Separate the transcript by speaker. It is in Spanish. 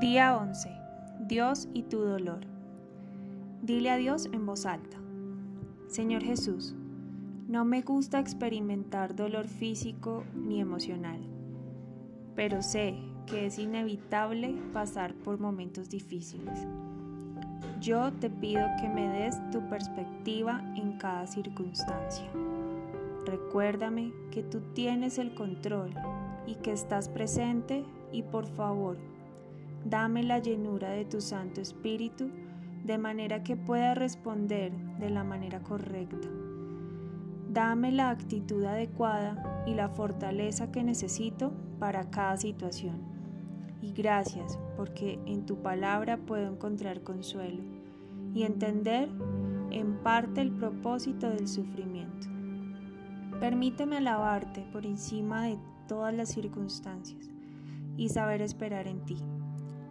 Speaker 1: Día 11. Dios y tu dolor. Dile a Dios en voz alta. Señor Jesús, no me gusta experimentar dolor físico ni emocional, pero sé que es inevitable pasar por momentos difíciles. Yo te pido que me des tu perspectiva en cada circunstancia. Recuérdame que tú tienes el control y que estás presente y por favor, dame la llenura de tu Santo Espíritu de manera que pueda responder de la manera correcta. Dame la actitud adecuada y la fortaleza que necesito para cada situación. Y gracias porque en tu palabra puedo encontrar consuelo y entender en parte el propósito del sufrimiento. Permíteme alabarte por encima de todas las circunstancias y saber esperar en ti.